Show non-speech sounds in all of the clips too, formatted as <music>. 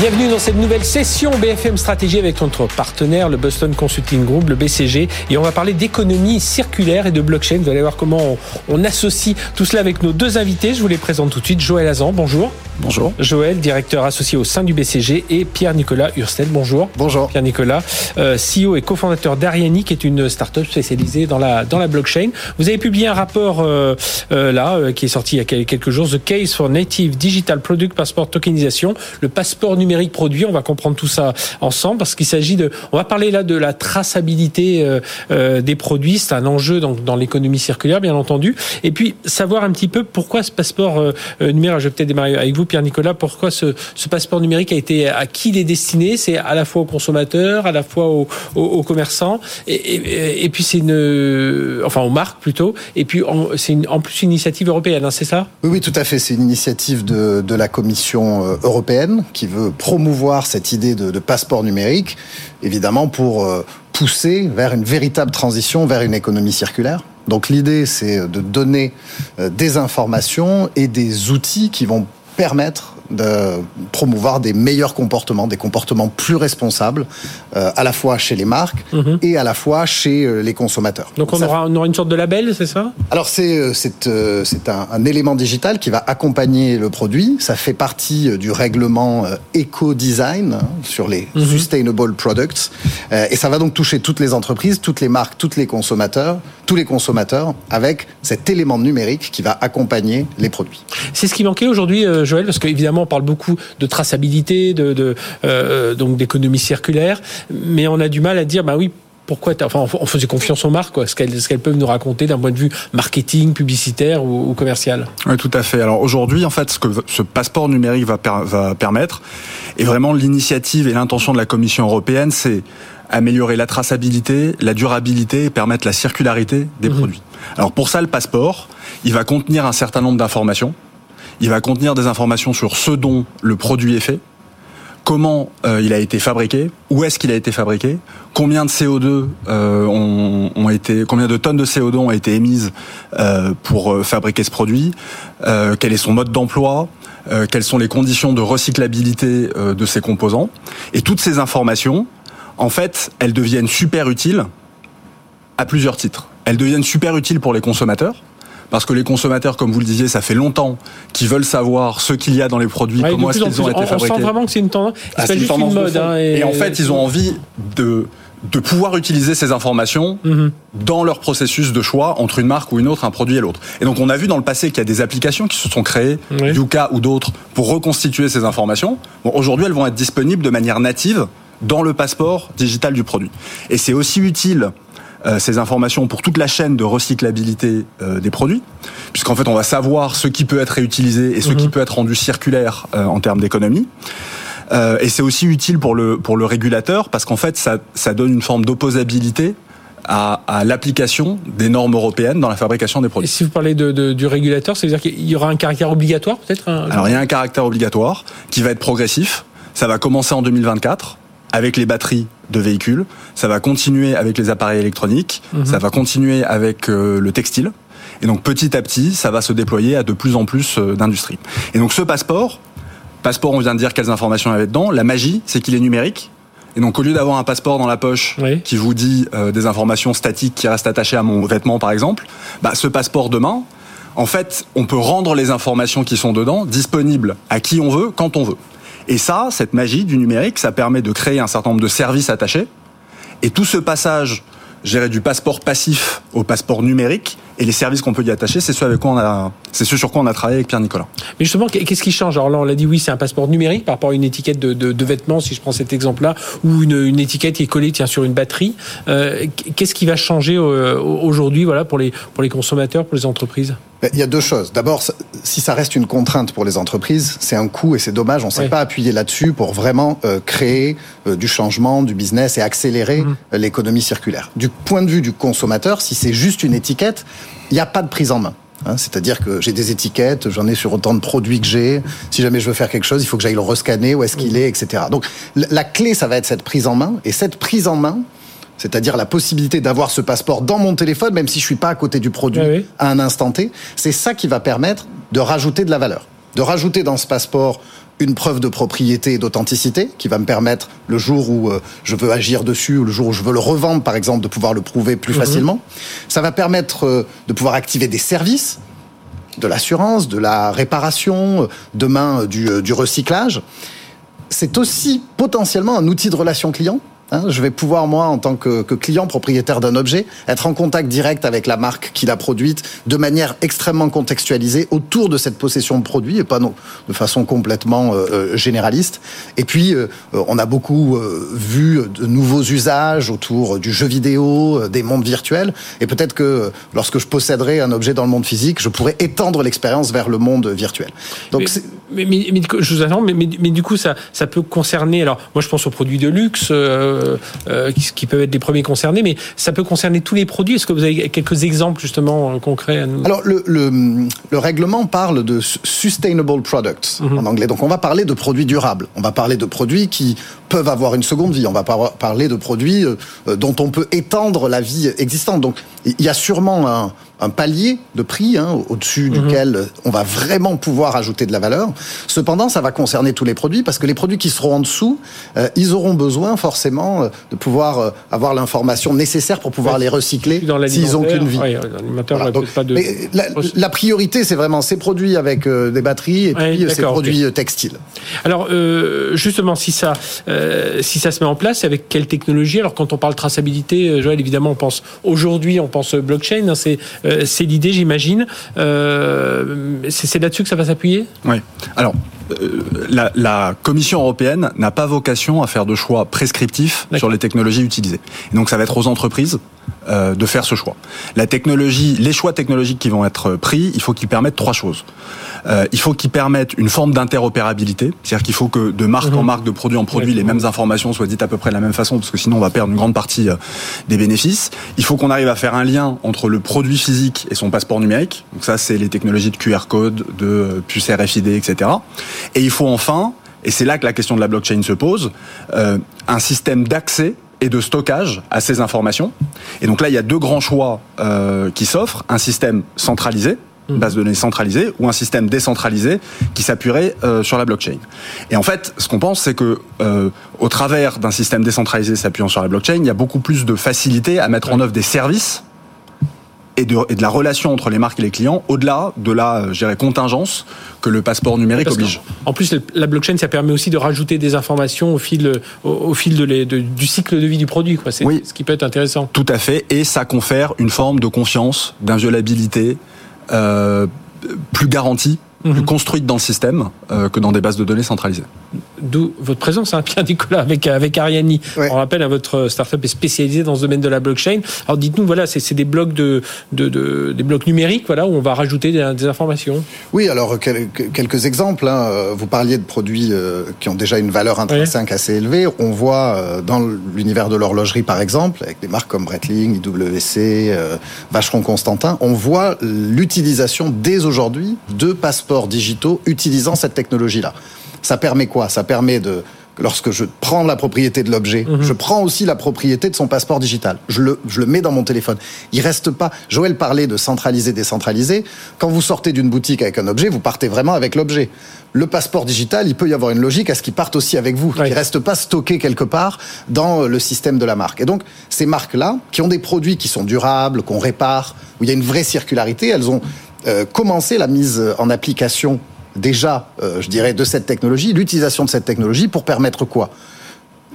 Bienvenue dans cette nouvelle session BFM Stratégie avec notre partenaire, le Boston Consulting Group, le BCG. Et on va parler d'économie circulaire et de blockchain. Vous allez voir comment on, on, associe tout cela avec nos deux invités. Je vous les présente tout de suite. Joël Azan, bonjour. Bonjour. Joël, directeur associé au sein du BCG et Pierre-Nicolas Hurstel. Bonjour. Bonjour. Pierre-Nicolas, euh, CEO et cofondateur d'Ariani, qui est une start-up spécialisée dans la, dans la blockchain. Vous avez publié un rapport euh, euh, là, euh, qui est sorti il y a quelques jours, The Case for Native Digital Product Passport Tokenisation, le passeport numérique produit. On va comprendre tout ça ensemble parce qu'il s'agit de, on va parler là de la traçabilité euh, euh, des produits. C'est un enjeu donc, dans l'économie circulaire, bien entendu. Et puis, savoir un petit peu pourquoi ce passeport numérique, je vais peut-être démarrer avec vous, Pierre-Nicolas, pourquoi ce, passeport numérique a été à qui il est destiné? C'est à la fois aux consommateurs, à la fois aux, commerçants, et, puis c'est une, enfin aux marques plutôt. Et puis c'est en plus une initiative européenne, hein, c'est ça? Oui, oui, tout à fait. C'est une initiative de, la Commission euh, européenne qui veut promouvoir cette idée de, passeport numérique, évidemment pour euh, pousser vers une véritable transition vers une économie circulaire. Donc l'idée, c'est de donner euh, des informations et des outils qui vont permettre de promouvoir des meilleurs comportements, des comportements plus responsables, euh, à la fois chez les marques mm -hmm. et à la fois chez euh, les consommateurs. Donc on, ça... aura, on, aura, une sorte de label, c'est ça? Alors c'est c'est euh, un, un, élément digital qui va accompagner le produit. Ça fait partie du règlement éco-design sur les mm -hmm. sustainable products, et ça va donc toucher toutes les entreprises, toutes les marques, tous les consommateurs, tous les consommateurs, avec cet élément numérique qui va accompagner les produits. C'est ce qui manquait aujourd'hui, Joël, parce qu'évidemment on parle beaucoup de traçabilité, de, de euh, donc d'économie circulaire, mais on a du mal à dire, bah oui, pourquoi enfin, on faisait confiance aux marques, quoi, ce qu'elles peuvent nous raconter d'un point de vue marketing, publicitaire ou, ou, commercial. Oui, tout à fait. Alors aujourd'hui, en fait, ce que ce passeport numérique va, per, va permettre, et vraiment l'initiative et l'intention de la Commission européenne, c'est améliorer la traçabilité, la durabilité et permettre la circularité des mmh. produits. Alors pour ça, le passeport, il va contenir un certain nombre d'informations il va contenir des informations sur ce dont le produit est fait, comment euh, il a été fabriqué, où est-ce qu'il a été fabriqué, combien de CO2 euh, ont, été, combien de tonnes de CO2 ont été émises euh, pour fabriquer ce produit, quel est son mode d'emploi, quelles sont les conditions de recyclabilité de ces composants, et toutes ces informations, en fait, elles deviennent super utiles à plusieurs titres. Elles deviennent super utiles pour les consommateurs parce que les consommateurs, comme vous le disiez, ça fait longtemps qu'ils veulent savoir ce qu'il y a dans les produits, ouais, comment est-ce qu'ils ont été on, fabriqués. On sent vraiment que c'est une tendance, ah, c'est une juste tendance une mode. Hein, et... et... en fait, ils ont envie de de pouvoir utiliser ces informations mm -hmm. dans leur processus de choix entre une marque ou une autre, un produit et l'autre. Et donc on a vu dans le passé qu'il y a des applications qui se sont créées, oui. Yuka ou d'autres, pour reconstituer ces informations. Bon, aujourd'hui, elles vont être disponibles de manière native dans le passeport digital du produit. Et c'est aussi utile euh, ces informations pour toute la chaîne de recyclabilité euh, des produits, puisqu'en fait on va savoir ce qui peut être réutilisé et ce mmh. qui peut être rendu circulaire euh, en termes d'économie. Et c'est aussi utile pour le, pour le régulateur, parce qu'en fait ça, ça donne une forme d'opposabilité à, à l'application des normes européennes dans la fabrication des produits. Et si vous parlez de, de, du régulateur, ça veut dire qu'il y aura un caractère obligatoire peut-être Alors il y a un caractère obligatoire qui va être progressif. Ça va commencer en 2024 avec les batteries de véhicules, ça va continuer avec les appareils électroniques, mmh. ça va continuer avec euh, le textile. Et donc petit à petit, ça va se déployer à de plus en plus euh, d'industries. Et donc ce passeport, passeport, on vient de dire quelles informations il y avait dedans. La magie, c'est qu'il est numérique. Et donc au lieu d'avoir un passeport dans la poche oui. qui vous dit euh, des informations statiques qui restent attachées à mon vêtement par exemple, bah, ce passeport demain, en fait, on peut rendre les informations qui sont dedans disponibles à qui on veut, quand on veut. Et ça, cette magie du numérique, ça permet de créer un certain nombre de services attachés. Et tout ce passage, gérer du passeport passif au passeport numérique et les services qu'on peut y attacher, c'est ce avec quoi on a, c'est ce sur quoi on a travaillé avec Pierre Nicolas. Mais justement, qu'est-ce qui change? Alors là, on l'a dit, oui, c'est un passeport numérique par rapport à une étiquette de, de, de vêtements, si je prends cet exemple-là, ou une, une, étiquette qui est collée tiens, sur une batterie. Euh, qu'est-ce qui va changer euh, aujourd'hui, voilà, pour les pour les consommateurs, pour les entreprises? Il y a deux choses. D'abord, si ça reste une contrainte pour les entreprises, c'est un coût et c'est dommage. On ne s'est oui. pas appuyé là-dessus pour vraiment euh, créer du changement, du business et accélérer mmh. l'économie circulaire. Du point de vue du consommateur, si c'est juste une étiquette, il n'y a pas de prise en main. Hein, C'est-à-dire que j'ai des étiquettes, j'en ai sur autant de produits que j'ai. Si jamais je veux faire quelque chose, il faut que j'aille le rescanner, où est-ce qu'il est, etc. Donc la clé, ça va être cette prise en main. Et cette prise en main, c'est-à-dire la possibilité d'avoir ce passeport dans mon téléphone, même si je suis pas à côté du produit oui. à un instant T, c'est ça qui va permettre de rajouter de la valeur. De rajouter dans ce passeport une preuve de propriété et d'authenticité qui va me permettre le jour où euh, je veux agir dessus ou le jour où je veux le revendre par exemple de pouvoir le prouver plus facilement. Ça va permettre euh, de pouvoir activer des services de l'assurance, de la réparation, euh, demain du, du recyclage. C'est aussi potentiellement un outil de relation client. Hein, je vais pouvoir, moi, en tant que, que client propriétaire d'un objet, être en contact direct avec la marque qui l'a produite de manière extrêmement contextualisée autour de cette possession de produit et pas non, de façon complètement euh, euh, généraliste. Et puis, euh, on a beaucoup euh, vu de nouveaux usages autour du jeu vidéo, des mondes virtuels. Et peut-être que lorsque je posséderai un objet dans le monde physique, je pourrais étendre l'expérience vers le monde virtuel. Donc, mais, mais, mais- mais je vous attends, mais, du coup, ça, ça peut concerner. Alors, moi, je pense aux produits de luxe, qui, qui peuvent être les premiers concernés, mais ça peut concerner tous les produits. Est-ce que vous avez quelques exemples justement euh, concrets à nous Alors, le, le, le règlement parle de su- sustainable products en anglais. Donc, on va parler de produits durables. On va parler de produits qui peuvent avoir une seconde vie. On va par- parler de produits euh, euh, dont on peut étendre la vie existante. Donc, il y a sûrement un, un palier de prix hein, au-dessus duquel on va vraiment pouvoir ajouter de la valeur. Cependant, ça va concerner tous les produits parce que les produits qui seront en dessous, euh, ils auront besoin forcément de pouvoir euh, avoir l'information nécessaire pour pouvoir Ouais, les recycler s'ils ont qu'une vie. ouais, dans l'alimentaire, Voilà, on a donc, peut-être pas de. mais la, la priorité, c'est vraiment ces produits avec euh, des batteries et puis ces produits textiles. Alors justement, si ça, euh, si ça se met en place, avec quelle technologie? Alors quand on parle traçabilité, euh, Joël, évidemment, on pense aujourd'hui, on pense blockchain. hein, c'est euh, l'idée, j'imagine. Euh, c'est là-dessus que ça va s'appuyer? Oui. Alors, euh, la, la Commission européenne n'a pas vocation à faire de choix prescriptifs sur les technologies utilisées. Et donc, ça va être aux entreprises euh, de faire ce choix. La technologie, les choix technologiques qui vont être pris, il faut qu'ils permettent trois choses. Euh, il faut qu'ils permettent une forme d'interopérabilité, c'est-à-dire qu'il faut que de marque en marque, de produit en produit, les mêmes informations soient dites à peu près de la même façon, parce que sinon on va perdre une grande partie euh, des bénéfices. Il faut qu'on arrive à faire un lien entre le produit physique et son passeport numérique. Donc ça, c'est les technologies de QR code, de euh, puce RFID, etc. Et il faut enfin, et c'est là que la question de la blockchain se pose, euh, un système d'accès et de stockage à ces informations. Et donc là, il y a deux grands choix euh, qui s'offrent. Un système centralisé, une base de données centralisée, ou un système décentralisé qui s'appuierait euh, sur la blockchain. Et en fait, ce qu'on pense, c'est que euh, au travers d'un système décentralisé s'appuyant sur la blockchain, il y a beaucoup plus de facilité à mettre en œuvre des services et de, et de la relation entre les marques et les clients, au-delà de la, euh, contingence que le passeport numérique Parce oblige. En plus, la blockchain, ça permet aussi de rajouter des informations au fil, au, au fil de les- de- du cycle de vie du produit. quoi. C'est Oui. ce qui peut être intéressant. Tout à fait, et ça confère une forme de confiance, d'inviolabilité euh, plus garantie, plus Mhm. construite dans le système euh, que dans des bases de données centralisées. D'où votre présence, hein, <laughs> Pierre-Nicolas, avec, avec Ariani. Ouais. On rappelle, hein, votre startup est spécialisée dans ce domaine de la blockchain. Alors dites-nous, voilà, c'est c'est des blocs de, de, de- des blocs numériques, voilà, où on va rajouter des, des informations. Oui, alors quel- quelques exemples. hein. Euh, Vous parliez de produits euh, qui ont déjà une valeur intrinsèque assez élevée. On voit euh, dans l'univers de l'horlogerie, par exemple, avec des marques comme Breitling, IWC, euh, Vacheron Constantin, on voit l'utilisation dès aujourd'hui de passeports digitaux utilisant cette technologie-là. Ça permet quoi? Ça permet de Lorsque je prends la propriété de l'objet, je prends aussi la propriété de son passeport digital. Je le, je le mets dans mon téléphone. Il reste pas. Joël parlait de centraliser, décentraliser. Quand vous sortez d'une boutique avec un objet, vous partez vraiment avec l'objet. Le passeport digital, il peut y avoir une logique à ce qu'il parte aussi avec vous. Ouais. Il reste pas stocké quelque part dans le système de la marque. Et donc, ces marques-là, qui ont des produits qui sont durables, qu'on répare, où il y a une vraie circularité, elles ont euh, commencé la mise en application déjà, euh, je dirais, de cette technologie, l'utilisation de cette technologie pour permettre quoi?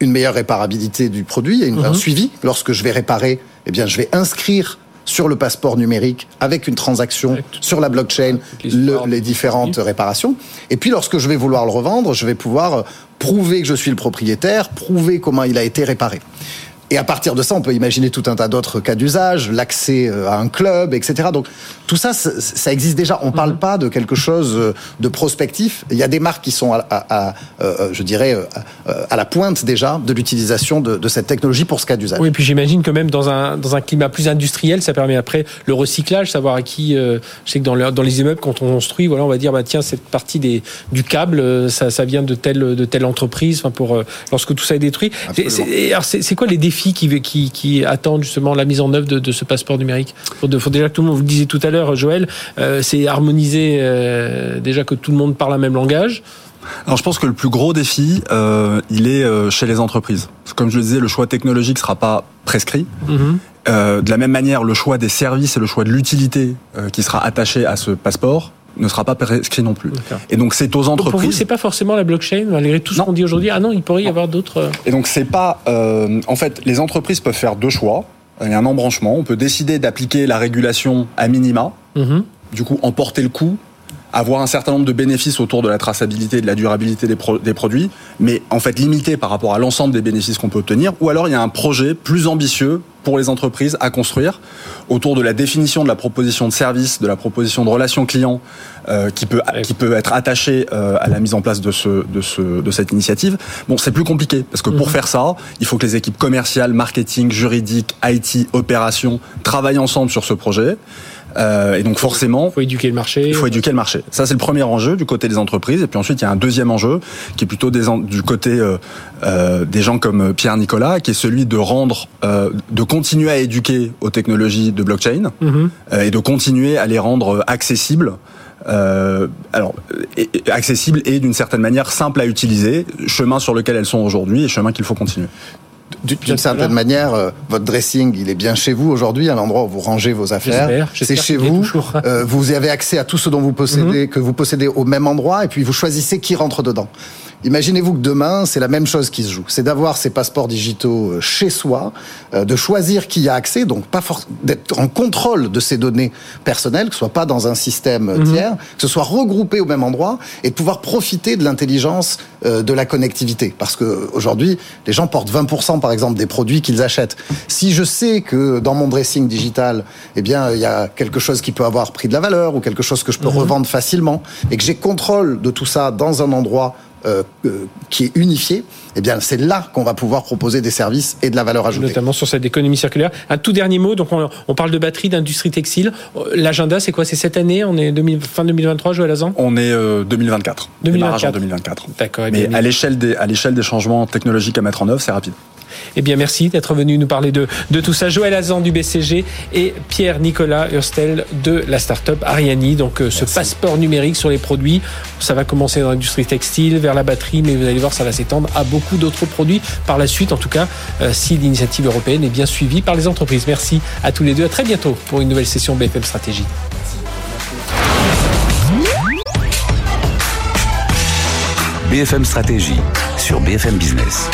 Une meilleure réparabilité du produit et une- un suivi. Lorsque je vais réparer, eh bien, je vais inscrire sur le passeport numérique avec une transaction Avec sur la blockchain le- les différentes réparations. Et puis lorsque je vais vouloir le revendre, je vais pouvoir euh, prouver que je suis le propriétaire, prouver comment il a été réparé. Et à partir de ça, on peut imaginer tout un tas d'autres cas d'usage, l'accès euh, à un club, etc. Donc tout ça, ça existe déjà. On ne parle pas de quelque chose euh, de prospectif. Il y a des marques qui sont, à, à- à, euh, je dirais, à, la pointe déjà de l'utilisation de, de cette technologie pour ce cas d'usage. Oui, puis j'imagine que même dans un, dans un climat plus industriel, ça permet après le recyclage, savoir à qui. euh, je sais que dans, le- dans les immeubles, quand on construit, voilà, on va dire, bah, tiens, cette partie des, du câble, ça, ça vient de telle, de telle entreprise, enfin, pour, lorsque tout ça est détruit. Et alors, c'est quoi les défis défis qui, qui, qui, attendent justement la mise en œuvre de, de ce passeport numérique Il faut déjà que tout le monde, vous le disiez tout à l'heure, Joël, euh, c'est harmoniser euh, déjà que tout le monde parle un même langage. Alors je pense que le plus gros défi, euh, il est chez les entreprises. Comme je le disais, le choix technologique ne sera pas prescrit. Mhm. Euh, de la même manière, le choix des services et le choix de l'utilité euh, qui sera attaché à ce passeport ne sera pas prescrit non plus. Et donc c'est aux Donc entreprises. pour vous, c'est pas forcément la blockchain, malgré tout ce qu'on dit aujourd'hui. Ah non, il pourrait y avoir d'autres. euh, Et donc c'est pas, euh, en fait, les entreprises peuvent faire deux choix. Il y a un embranchement. On peut décider d'appliquer la régulation à minima, mhm. du coup emporter le coût, avoir un certain nombre de bénéfices autour de la traçabilité et de la durabilité des, pro- des produits, mais en fait limité par rapport à l'ensemble des bénéfices qu'on peut obtenir. Ou alors il y a un projet plus ambitieux pour les entreprises à construire autour de la définition de la proposition de service, de la proposition de relation client euh, qui peut qui peut être attachée euh, à la mise en place de ce de ce de cette initiative. Bon, c'est plus compliqué parce que pour Mhm. faire ça, il faut que les équipes commerciales, marketing, juridique, IT, opérations travaillent ensemble sur ce projet. Euh, et donc forcément, Il faut éduquer le marché. il faut éduquer le marché. Ça, c'est le premier enjeu du côté des entreprises. Et puis ensuite, il y a un deuxième enjeu qui est plutôt des du côté euh, euh, des gens comme Pierre Nicolas, qui est celui de rendre, euh, de continuer à éduquer aux technologies de blockchain Mhm. et de continuer à les rendre accessibles. Euh, alors, et- et accessibles et d'une certaine manière simples à utiliser, chemin sur lequel elles sont aujourd'hui et chemin qu'il faut continuer. D'une certaine manière, euh, votre dressing, il est bien chez vous aujourd'hui, à l'endroit où vous rangez vos affaires. C'est chez vous. Euh, vous avez accès à tout ce dont vous possédez, Mhm. que vous possédez au même endroit, et puis vous choisissez qui rentre dedans. Imaginez-vous que demain, c'est la même chose qui se joue. C'est d'avoir ces passeports digitaux euh, chez soi, euh, de choisir qui y a accès, donc pas d'être en contrôle de ces données personnelles, que ce soit pas dans un système euh, Mhm. tiers, que ce soit regroupé au même endroit, et de pouvoir profiter de l'intelligence de la connectivité. Parce que aujourd'hui, les gens portent 20% par exemple des produits qu'ils achètent. Si je sais que dans mon dressing digital, eh bien, il y a quelque chose qui peut avoir pris de la valeur ou quelque chose que je peux revendre facilement et que j'ai contrôle de tout ça dans un endroit euh, euh, qui est unifié, eh bien, c'est là qu'on va pouvoir proposer des services et de la valeur ajoutée. Notamment sur cette économie circulaire. Un tout dernier mot, donc on, on parle de batterie, d'industrie textile. Euh, L'agenda, c'est quoi? C'est cette année? On est 2000 fin 2023, Joël Azan? On est euh, 2024. 2024. Démarrage en 2024. D'accord. Mais bien, à l'échelle des, à l'échelle des changements technologiques à mettre en œuvre, c'est rapide. Eh bien, merci d'être venu nous parler de, de tout ça. Joël Azan du BCG et Pierre-Nicolas Hurstel de la start-up Ariani. Donc, euh, ce passeport numérique sur les produits, ça va commencer dans l'industrie textile, vers la batterie, mais vous allez voir, ça va s'étendre à beaucoup d'autres produits par la suite. En tout cas, euh, si l'initiative européenne est bien suivie par les entreprises. Merci à tous les deux. À très bientôt pour une nouvelle session BFM Stratégie. BFM Stratégie sur BFM Business.